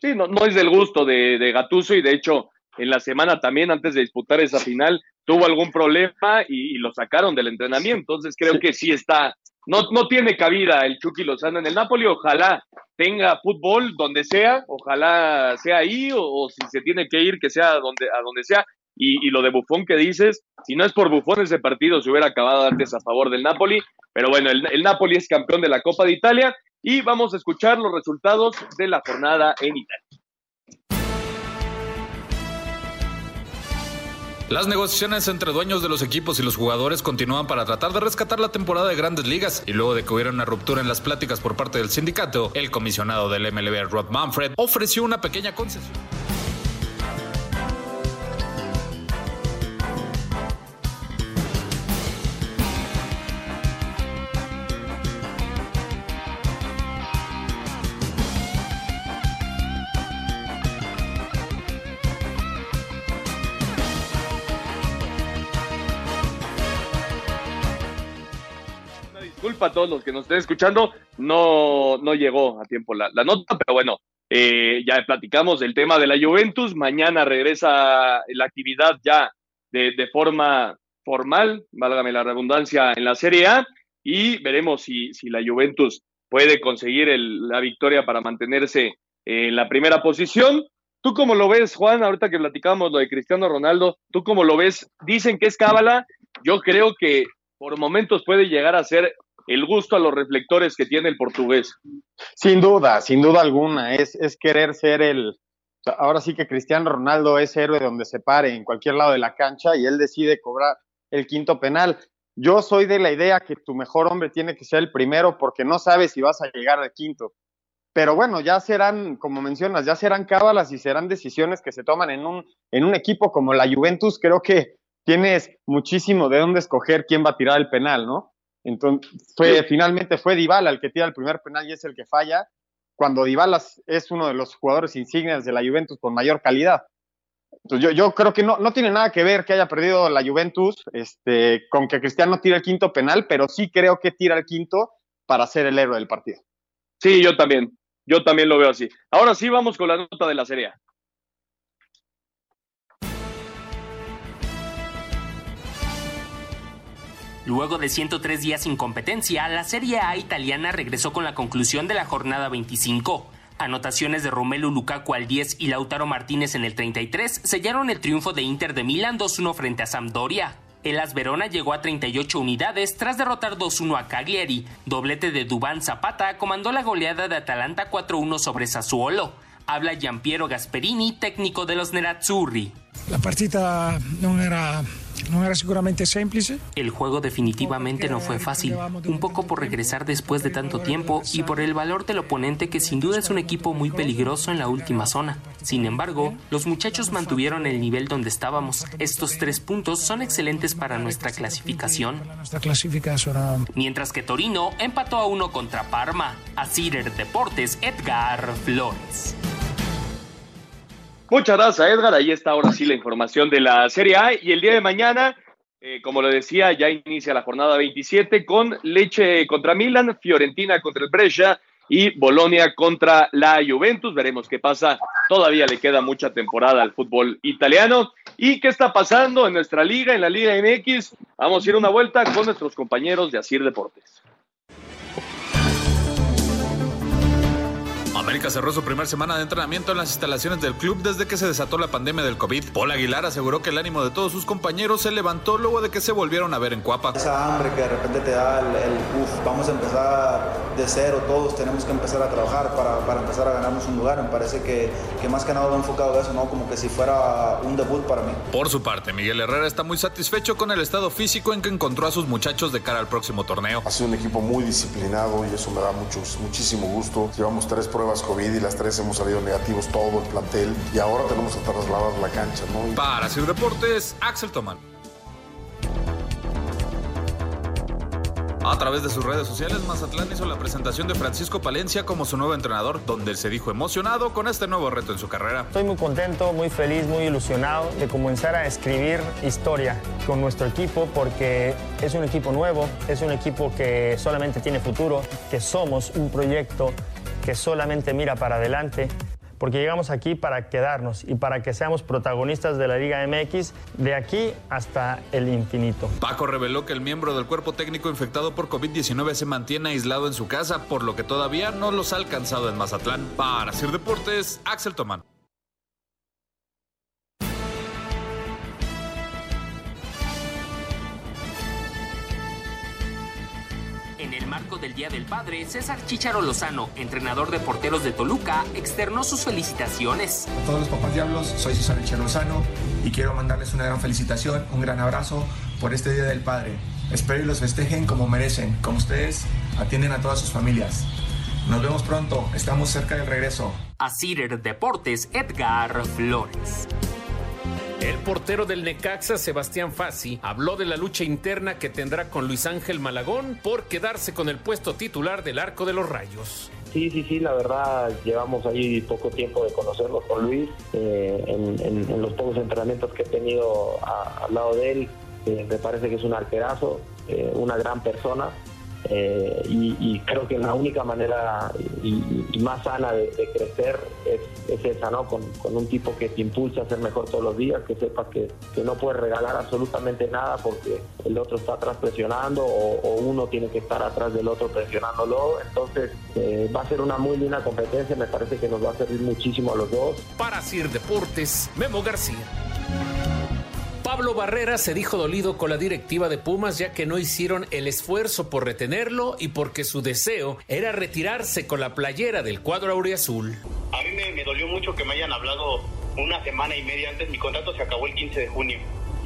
Sí, no, no es del gusto de, de Gatuso y de hecho en la semana también antes de disputar esa final tuvo algún problema y, y lo sacaron del entrenamiento. Entonces creo sí. que sí está, no, no tiene cabida el Chucky Lozano en el Napoli. Ojalá tenga fútbol donde sea, ojalá sea ahí o, o si se tiene que ir que sea donde, a donde sea. Y, y, lo de Bufón que dices, si no es por Bufón ese partido se hubiera acabado antes a favor del Napoli, pero bueno, el, el, Napoli es campeón de la Copa de Italia y vamos a escuchar los resultados de la jornada en Italia. Las negociaciones entre dueños de los equipos y los jugadores continúan para tratar de rescatar la temporada de grandes ligas y luego de que hubiera una ruptura en las pláticas por parte del sindicato, el comisionado del MLB Rod Manfred ofreció una pequeña concesión. Disculpa a todos los que nos estén escuchando, no, no llegó a tiempo la, nota, pero bueno, eh, ya platicamos del tema de la Juventus, mañana regresa la actividad ya de, de, forma formal, válgame la redundancia, en la Serie A, y veremos si, si la Juventus puede conseguir la victoria para mantenerse en la primera posición. ¿Tú cómo lo ves, Juan? Ahorita que platicamos lo de Cristiano Ronaldo, ¿tú cómo lo ves? Dicen que es cábala, yo creo que por momentos puede llegar a ser el gusto a los reflectores que tiene el portugués. Sin duda, sin duda alguna, es, es querer ser el... Ahora sí que Cristiano Ronaldo es héroe donde se pare, en cualquier lado de la cancha, y él decide cobrar el quinto penal. Yo soy de la idea que tu mejor hombre tiene que ser el primero porque no sabes si vas a llegar al quinto. Pero bueno, ya serán, como mencionas, ya serán cábalas y serán decisiones que se toman en un, en un equipo como la Juventus. Creo que tienes muchísimo de dónde escoger quién va a tirar el penal, ¿no? Entonces, fue, finalmente fue Dybala el que tira el primer penal y es el que falla, cuando Dybala es uno de los jugadores insignes de la Juventus con mayor calidad. Entonces, yo, yo creo que no, no tiene nada que ver que haya perdido la Juventus este, con que Cristiano tire el quinto penal, pero sí creo que tira el quinto para ser el héroe del partido. Sí, yo también. Yo también lo veo así. Ahora sí vamos con la nota de la Serie Luego de 103 días sin competencia, la Serie A italiana regresó con la conclusión de la jornada 25. Anotaciones de Romelu Lukaku al 10 y Lautaro Martínez en el 33 sellaron el triunfo de Inter de Milán 2-1 frente a Sampdoria. El As Verona llegó a 38 unidades tras derrotar 2-1 a Cagliari. Doblete de Dubán Zapata comandó la goleada de Atalanta 4-1 sobre Sassuolo. Habla Giampiero Gasperini, técnico de los Nerazzurri. La partita no era no era seguramente semplice. El juego definitivamente no fue fácil, un poco por regresar después de tanto tiempo y por el valor del oponente que sin duda es un equipo muy peligroso en la última zona. Sin embargo, los muchachos mantuvieron el nivel donde estábamos. Estos tres puntos son excelentes para nuestra clasificación. Mientras que Torino empató a uno contra Parma. A Cider Deportes, Edgar Flores. Muchas gracias, Edgar. Ahí está ahora sí la información de la Serie A. Y el día de mañana, eh, como lo decía, ya inicia la jornada 27 con Leche contra Milan, Fiorentina contra el Brescia y Bolonia contra la Juventus. Veremos qué pasa. Todavía le queda mucha temporada al fútbol italiano. ¿Y qué está pasando en nuestra liga, en la Liga MX? Vamos a ir una vuelta con nuestros compañeros de Asir Deportes. América cerró su primera semana de entrenamiento en las instalaciones del club desde que se desató la pandemia del COVID. Paul Aguilar aseguró que el ánimo de todos sus compañeros se levantó luego de que se volvieron a ver en Cuapa. Esa hambre que de repente te da el, el vamos a empezar de cero, todos tenemos que empezar a trabajar para, para empezar a ganarnos un lugar. Me parece que, que más que nada va enfocado a eso, ¿no? Como que si fuera un debut para mí. Por su parte, Miguel Herrera está muy satisfecho con el estado físico en que encontró a sus muchachos de cara al próximo torneo. Ha sido un equipo muy disciplinado y eso me da mucho, muchísimo gusto. Llevamos tres pruebas COVID y las tres hemos salido negativos todo el plantel y ahora tenemos que trasladar la cancha, ¿no? Para Sir Deportes, Axel Tomán. A través de sus redes sociales, Mazatlán hizo la presentación de Francisco Palencia como su nuevo entrenador, donde él se dijo emocionado con este nuevo reto en su carrera. Estoy muy contento, muy feliz, muy ilusionado de comenzar a escribir historia con nuestro equipo porque es un equipo nuevo, es un equipo que solamente tiene futuro, que somos un proyecto que solamente mira para adelante, porque llegamos aquí para quedarnos y para que seamos protagonistas de la Liga MX de aquí hasta el infinito. Paco reveló que el miembro del cuerpo técnico infectado por COVID-19 se mantiene aislado en su casa, por lo que todavía no los ha alcanzado en Mazatlán. Para Sir Deportes, Axel Tomán. Marco del Día del Padre, César Chicharo Lozano, entrenador de porteros de Toluca, externó sus felicitaciones. A todos los papás diablos, soy César Chicharo Lozano y quiero mandarles una gran felicitación, un gran abrazo por este Día del Padre. Espero y los festejen como merecen, como ustedes atienden a todas sus familias. Nos vemos pronto, estamos cerca del regreso. A Cider Deportes, Edgar Flores. El portero del Necaxa, Sebastián Fassi, habló de la lucha interna que tendrá con Luis Ángel Malagón por quedarse con el puesto titular del arco de los Rayos. Sí, sí, sí, la verdad llevamos ahí poco tiempo de conocerlo con Luis, eh, en, los pocos entrenamientos que he tenido al lado de él, eh, me parece que es un arquerazo, eh, una gran persona. Eh, y, creo que la única manera más sana de, crecer es, es, esa, ¿no? Con, un tipo que te impulsa a ser mejor todos los días, que sepas que, que, no puedes regalar absolutamente nada porque el otro está atrás presionando o, o uno tiene que estar atrás del otro presionándolo. Entonces eh, va a ser una muy linda competencia, me parece que nos va a servir muchísimo a los dos. Para Sir Deportes, Memo García. Pablo Barrera se dijo dolido con la directiva de Pumas ya que no hicieron el esfuerzo por retenerlo y porque su deseo era retirarse con la playera del cuadro auriazul. A mí me, me, dolió mucho que me hayan hablado una semana y media antes, mi contrato se acabó el 15 de junio,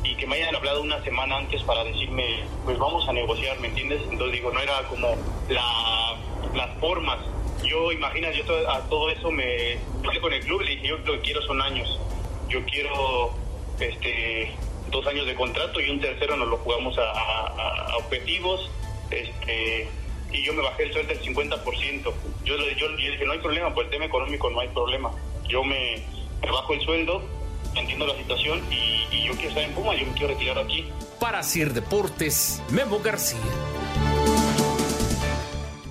y que me hayan hablado una semana antes para decirme, pues vamos a negociar, ¿me entiendes? Entonces digo, no era como la, las formas. Yo, imagina, yo todo, a todo eso me hablé con el club y le dije, yo lo que quiero son años. Yo quiero, este dos años de contrato y un tercero nos lo jugamos a, objetivos este y yo me bajé el sueldo del 50%. Yo, yo, yo dije, no hay problema, por el tema económico no hay problema. Yo me, bajo el sueldo, entiendo la situación y, y, yo quiero estar en Puma, yo me quiero retirar aquí. Para Sir Deportes, Memo García.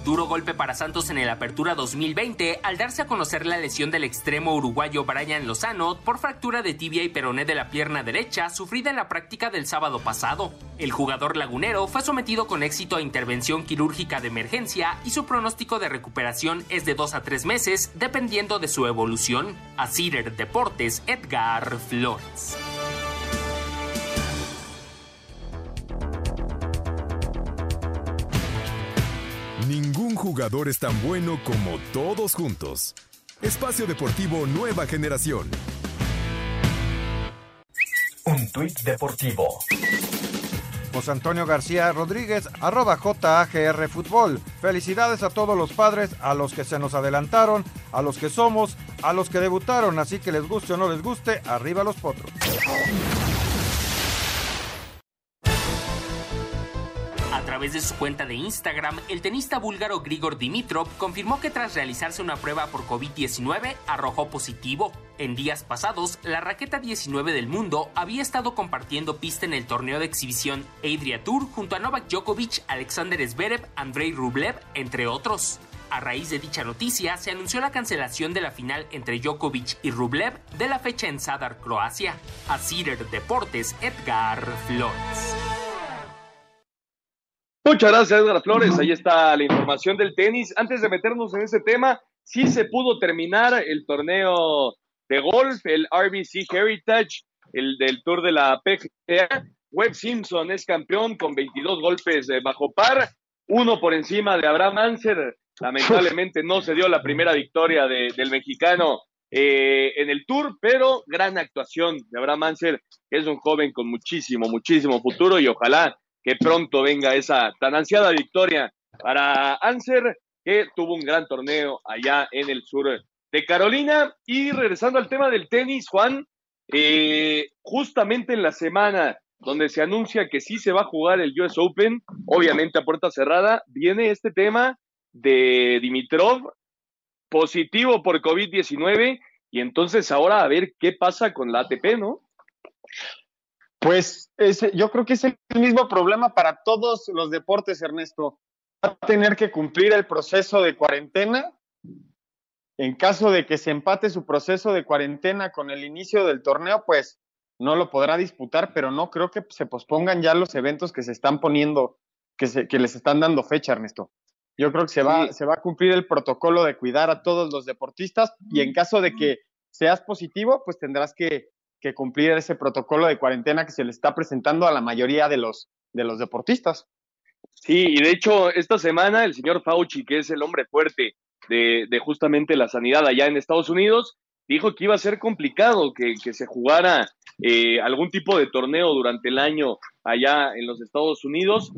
Duro golpe para Santos en el Apertura 2020 al darse a conocer la lesión del extremo uruguayo Brian Lozano por fractura de tibia y peroné de la pierna derecha sufrida en la práctica del sábado pasado. El jugador lagunero fue sometido con éxito a intervención quirúrgica de emergencia y su pronóstico de recuperación es de 2 a 3 meses dependiendo de su evolución. A Cider Deportes, Edgar Flores. Jugador es tan bueno como todos juntos. Espacio Deportivo Nueva Generación. Un tuit deportivo. José Antonio García Rodríguez, arroba JAGR Fútbol. Felicidades a todos los padres, a los que se nos adelantaron, a los que somos, a los que debutaron, así que les guste o no les guste, arriba los potros. Través de su cuenta de Instagram, el tenista búlgaro Grigor Dimitrov confirmó que tras realizarse una prueba por COVID-19 arrojó positivo. En días pasados, la raqueta 19 del mundo había estado compartiendo pista en el torneo de exhibición Adria Tour junto a Novak Djokovic, Alexander Zverev, Andrei Rublev, entre otros. A raíz de dicha noticia, se anunció la cancelación de la final entre Djokovic y Rublev de la fecha en Zadar, Croacia. A Cider Deportes, Edgar Flores. Muchas gracias, Edgar Flores. Ahí está la información del tenis. Antes de meternos en ese tema, sí se pudo terminar el torneo de golf, el RBC Heritage, el del Tour de la PGA. Webb Simpson es campeón con 22 golpes bajo par, uno por encima de Abraham Anser. Lamentablemente no se dio la primera victoria de, del mexicano eh, en el Tour, pero gran actuación de Abraham Anser, que es un joven con muchísimo, muchísimo futuro y ojalá que pronto venga esa tan ansiada victoria para Anser, que tuvo un gran torneo allá en el sur de Carolina. Y regresando al tema del tenis, Juan, eh, justamente en la semana donde se anuncia que sí se va a jugar el US Open, obviamente a puerta cerrada, viene este tema de Dimitrov positivo por COVID-19 y entonces ahora a ver qué pasa con la ATP, ¿no? Pues yo creo que es el mismo problema para todos los deportes, Ernesto. Va a tener que cumplir el proceso de cuarentena. En caso de que se empate su proceso de cuarentena con el inicio del torneo, pues no lo podrá disputar, pero no creo que se pospongan ya los eventos que se están poniendo, que, se, que les están dando fecha, Ernesto. Yo creo que se va, se va a cumplir el protocolo de cuidar a todos los deportistas y en caso de que seas positivo, pues tendrás que, que cumplir ese protocolo de cuarentena que se le está presentando a la mayoría de los, de los deportistas. Sí, y de hecho, esta semana el señor Fauci, que es el hombre fuerte de, de justamente la sanidad allá en Estados Unidos, dijo que iba a ser complicado que, que se jugara eh, algún tipo de torneo durante el año allá en los Estados Unidos.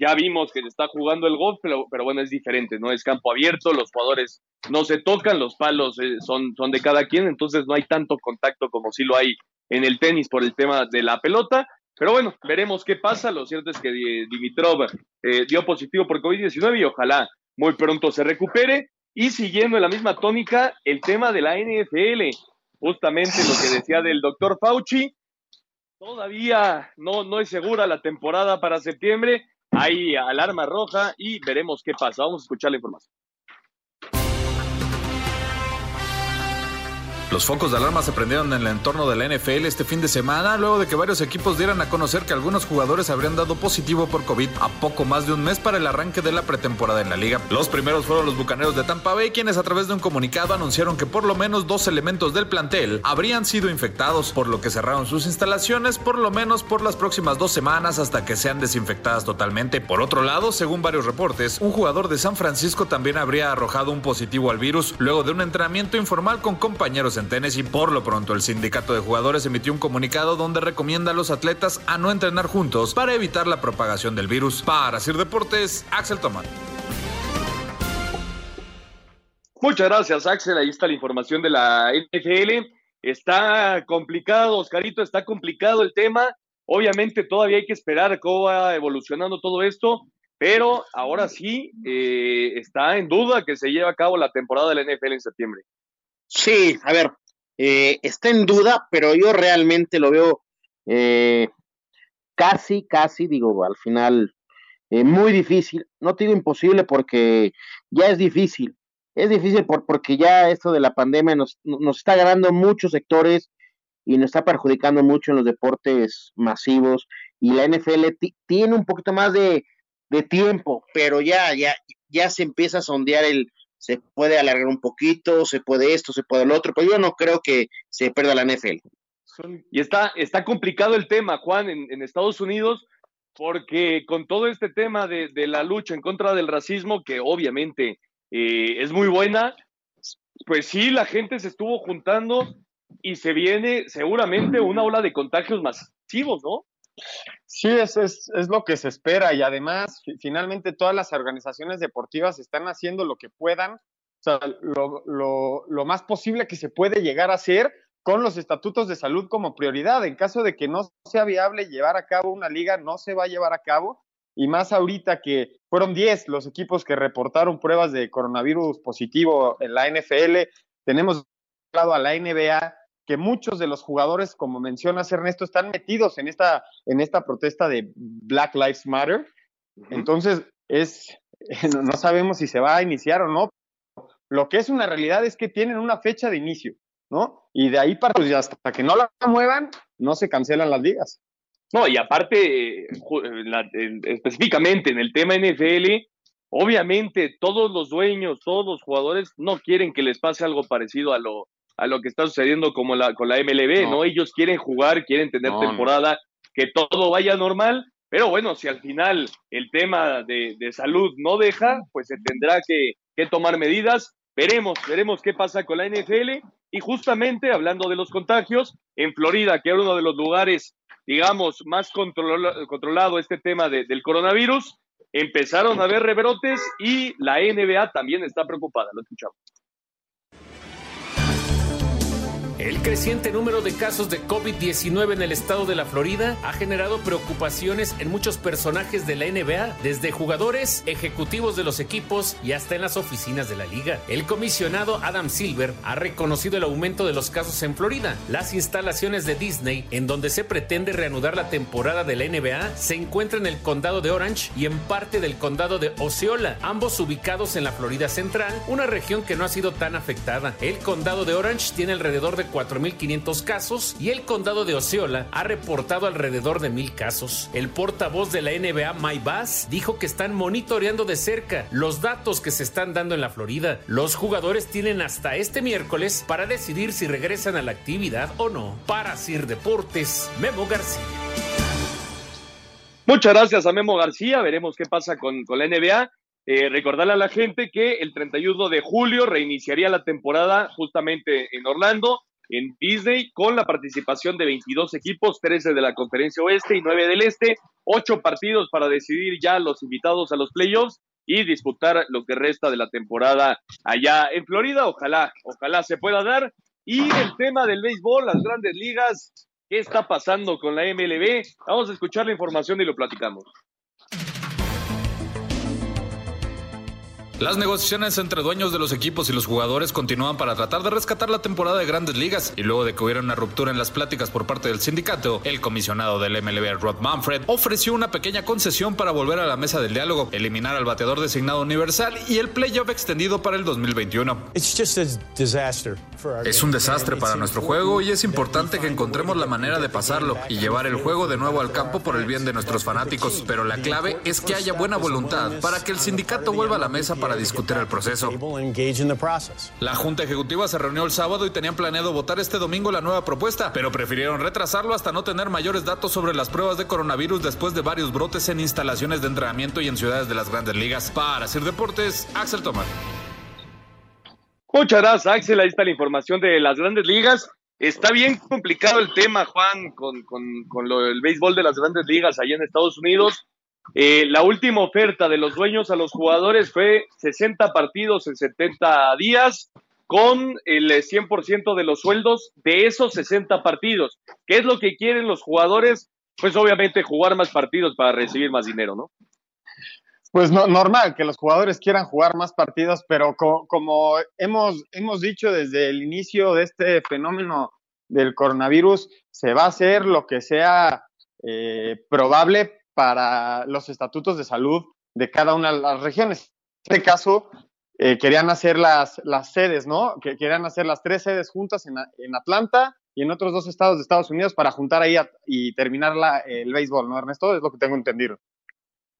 Ya vimos que se está jugando el golf, pero, bueno, es diferente, ¿no? Es campo abierto, los jugadores no se tocan, los palos eh, son, son de cada quien, entonces no hay tanto contacto como si lo hay en el tenis por el tema de la pelota. Pero bueno, veremos qué pasa. Lo cierto es que Dimitrov eh, dio positivo por COVID-19 y ojalá muy pronto se recupere. Y siguiendo en la misma tónica, el tema de la NFL, justamente lo que decía del doctor Fauci, todavía no, no es segura la temporada para septiembre. Hay alarma roja y veremos qué pasa. Vamos a escuchar la información. Los focos de alarma se prendieron en el entorno de la NFL este fin de semana, luego de que varios equipos dieran a conocer que algunos jugadores habrían dado positivo por COVID a poco más de un mes para el arranque de la pretemporada en la liga. Los primeros fueron los bucaneros de Tampa Bay, quienes a través de un comunicado anunciaron que por lo menos dos elementos del plantel habrían sido infectados, por lo que cerraron sus instalaciones por lo menos por las próximas dos semanas hasta que sean desinfectadas totalmente. Por otro lado, según varios reportes, un jugador de San Francisco también habría arrojado un positivo al virus luego de un entrenamiento informal con compañeros en Tennessee. Por lo pronto, el sindicato de jugadores emitió un comunicado donde recomienda a los atletas a no entrenar juntos para evitar la propagación del virus. Para Sir Deportes, Axel Tomán. Muchas gracias, Axel. Ahí está la información de la NFL. Está complicado, Oscarito, está complicado el tema. Obviamente todavía hay que esperar cómo va evolucionando todo esto, pero ahora sí eh, está en duda que se lleve a cabo la temporada de la NFL en septiembre. Sí, a ver, eh, está en duda, pero yo realmente lo veo eh, casi, casi, digo, al final eh, muy difícil. No te digo imposible porque ya es difícil. Es difícil por, porque ya esto de la pandemia nos, está ganando muchos sectores y nos está perjudicando mucho en los deportes masivos. Y la NFL tiene un poquito más de, de tiempo. Pero ya, ya, ya se empieza a sondear el, se puede alargar un poquito, se puede esto, se puede lo otro, pero yo no creo que se pierda la NFL. Y está, está complicado el tema, Juan, en, Estados Unidos, porque con todo este tema de, la lucha en contra del racismo, que obviamente eh, es muy buena, pues sí, la gente se estuvo juntando y se viene seguramente una ola de contagios masivos, ¿no? Sí, es, es, es, lo que se espera y además finalmente todas las organizaciones deportivas están haciendo lo que puedan, o sea, lo, lo, lo, más posible que se puede llegar a hacer con los estatutos de salud como prioridad. En caso de que no sea viable llevar a cabo una liga, no se va a llevar a cabo. Y más ahorita que fueron 10 los equipos que reportaron pruebas de coronavirus positivo en la NFL. Tenemos a la NBA, que muchos de los jugadores, como mencionas Ernesto, están metidos en esta, en esta protesta de Black Lives Matter. Entonces, es, [laughs] no sabemos si se va a iniciar o no. Lo que es una realidad es que tienen una fecha de inicio, ¿no? Y de ahí para pues, hasta que no la muevan, no se cancelan las ligas. No, y aparte, específicamente en el tema NFL, obviamente todos los dueños, todos los jugadores no quieren que les pase algo parecido a lo, a lo que está sucediendo como la, con la MLB, ¿no? Ellos quieren jugar, quieren tener temporada, que todo vaya normal, pero bueno, si al final el tema de, salud no deja, pues se tendrá que, tomar medidas. Veremos, veremos qué pasa con la NFL. Y justamente hablando de los contagios, en Florida, que era uno de los lugares, digamos, más controlado este tema del coronavirus, empezaron a haber rebrotes y la NBA también está preocupada. Lo escuchamos. El creciente número de casos de COVID-19 en el estado de la Florida ha generado preocupaciones en muchos personajes de la NBA, desde jugadores, ejecutivos de los equipos y hasta en las oficinas de la liga. El comisionado Adam Silver ha reconocido el aumento de los casos en Florida. Las instalaciones de Disney, en donde se pretende reanudar la temporada de la NBA, se encuentran en el condado de Orange y en parte del condado de Osceola, ambos ubicados en la Florida Central, una región que no ha sido tan afectada. El condado de Orange tiene alrededor de 4.500 casos y el condado de Osceola ha reportado alrededor de 1.000 casos. El portavoz de la NBA, Mike Bass, dijo que están monitoreando de cerca los datos que se están dando en la Florida. Los jugadores tienen hasta este miércoles para decidir si regresan a la actividad o no. Para Sir Deportes, Memo García. Muchas gracias a Memo García. Veremos qué pasa con, la NBA. Eh, recordarle a la gente que el 31 de julio reiniciaría la temporada justamente en Orlando en Disney con la participación de 22 equipos, 13 de la conferencia oeste y 9 del este, 8 partidos para decidir ya los invitados a los playoffs y disputar lo que resta de la temporada allá en Florida. Ojalá, ojalá se pueda dar. Y el tema del béisbol, las grandes ligas, ¿qué está pasando con la MLB? Vamos a escuchar la información y lo platicamos. Las negociaciones entre dueños de los equipos y los jugadores continúan para tratar de rescatar la temporada de grandes ligas y luego de que hubiera una ruptura en las pláticas por parte del sindicato, el comisionado del MLB Rod Manfred ofreció una pequeña concesión para volver a la mesa del diálogo, eliminar al bateador designado universal y el playoff extendido para el 2021. Es un desastre para nuestro juego y es importante que encontremos la manera de pasarlo y llevar el juego de nuevo al campo por el bien de nuestros fanáticos, pero la clave es que haya buena voluntad para que el sindicato vuelva a la mesa para para discutir el proceso. La Junta Ejecutiva se reunió el sábado y tenían planeado votar este domingo la nueva propuesta, pero prefirieron retrasarlo hasta no tener mayores datos sobre las pruebas de coronavirus después de varios brotes en instalaciones de entrenamiento y en ciudades de las grandes ligas. Para hacer deportes, Axel Tomar. Muchas gracias, Axel. Ahí está la información de las grandes ligas. Está bien complicado el tema, Juan, con, con, con lo del béisbol de las grandes ligas allá en Estados Unidos. Eh, la última oferta de los dueños a los jugadores fue 60 partidos en 70 días con el 100% de los sueldos de esos 60 partidos. ¿Qué es lo que quieren los jugadores? Pues obviamente jugar más partidos para recibir más dinero, ¿no? Pues no, normal que los jugadores quieran jugar más partidos, pero como hemos, hemos dicho desde el inicio de este fenómeno del coronavirus, se va a hacer lo que sea eh, probable para los estatutos de salud de cada una de las regiones. En este caso, eh, querían hacer las, las sedes, ¿no? Que querían hacer las tres sedes juntas en, en Atlanta y en otros dos estados de Estados Unidos para juntar ahí y terminar la, el béisbol, ¿no, Ernesto? Es lo que tengo entendido.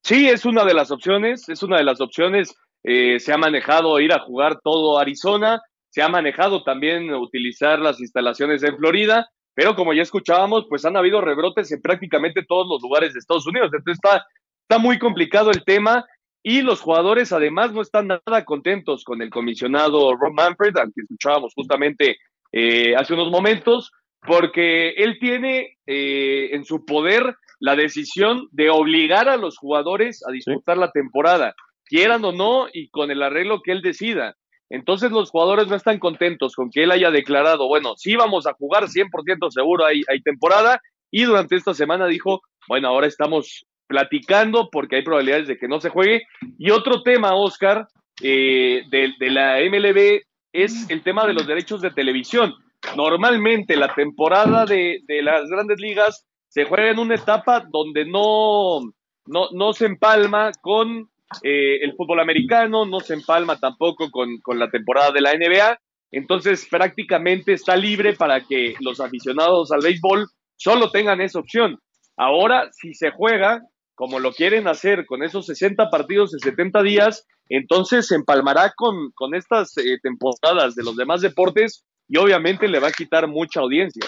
Sí, es una de las opciones, es una de las opciones. Eh, se ha manejado ir a jugar todo Arizona, se ha manejado también utilizar las instalaciones en Florida, pero como ya escuchábamos, pues han habido rebrotes en prácticamente todos los lugares de Estados Unidos. Entonces está, está muy complicado el tema y los jugadores además no están nada contentos con el comisionado Ron Manfred, al que escuchábamos justamente eh, hace unos momentos, porque él tiene eh, en su poder la decisión de obligar a los jugadores a disfrutar la temporada, quieran o no, y con el arreglo que él decida. Entonces los jugadores no están contentos con que él haya declarado, bueno, sí vamos a jugar 100% seguro, hay, hay temporada, y durante esta semana dijo, bueno, ahora estamos platicando porque hay probabilidades de que no se juegue. Y otro tema, Oscar, eh, de, la MLB es el tema de los derechos de televisión. Normalmente la temporada de, de las grandes ligas se juega en una etapa donde no, no, no se empalma con eh, el fútbol americano, no se empalma tampoco con, la temporada de la NBA. Entonces prácticamente está libre para que los aficionados al béisbol solo tengan esa opción. Ahora, si se juega, como lo quieren hacer con esos 60 partidos en 70 días, entonces se empalmará con, estas eh, temporadas de los demás deportes y obviamente le va a quitar mucha audiencia.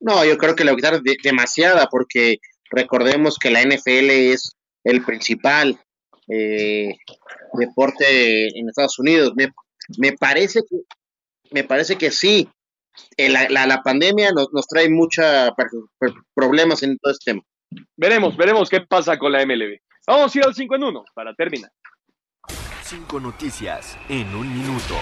No, yo creo que le va a quitar de, demasiada porque recordemos que la NFL es el principal eh, deporte en Estados Unidos. Me, me, parece que me parece que sí. Eh, la, la, la, pandemia nos, nos trae muchos problemas en todo este tema. Veremos, veremos qué pasa con la MLB. Vamos a ir al 5 en 1 para terminar. Cinco noticias en un minuto.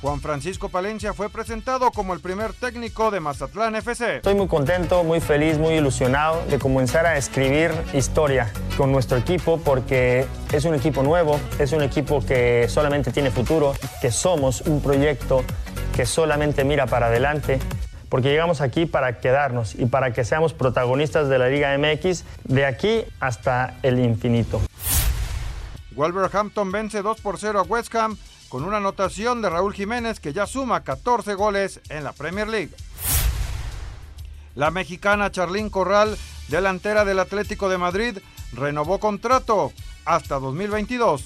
Juan Francisco Palencia fue presentado como el primer técnico de Mazatlán FC. Estoy muy contento, muy feliz, muy ilusionado de comenzar a escribir historia con nuestro equipo porque es un equipo nuevo, es un equipo que solamente tiene futuro, que somos un proyecto que solamente mira para adelante porque llegamos aquí para quedarnos y para que seamos protagonistas de la Liga MX de aquí hasta el infinito. Wolverhampton vence 2 por 0 a West Ham con una anotación de Raúl Jiménez que ya suma 14 goles en la Premier League. La mexicana Charlín Corral, delantera del Atlético de Madrid, renovó contrato hasta 2022.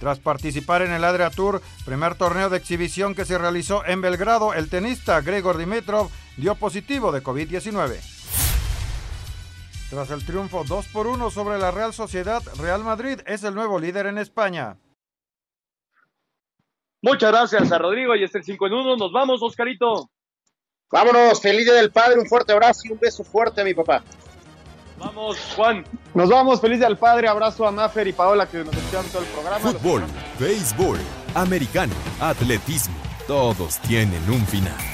Tras participar en el Adria Tour, primer torneo de exhibición que se realizó en Belgrado, el tenista Gregor Dimitrov dio positivo de COVID-19. Tras el triunfo 2 por 1 sobre la Real Sociedad, Real Madrid es el nuevo líder en España. Muchas gracias a Rodrigo y este el 5 en 1. Nos vamos, Oscarito. Vámonos, feliz día del padre, un fuerte abrazo y un beso fuerte a mi papá. Vamos, Juan. Nos vamos, feliz día al padre, abrazo a Mafer y Paola que nos escuchan todo el programa. Fútbol, béisbol, americano, atletismo, todos tienen un final.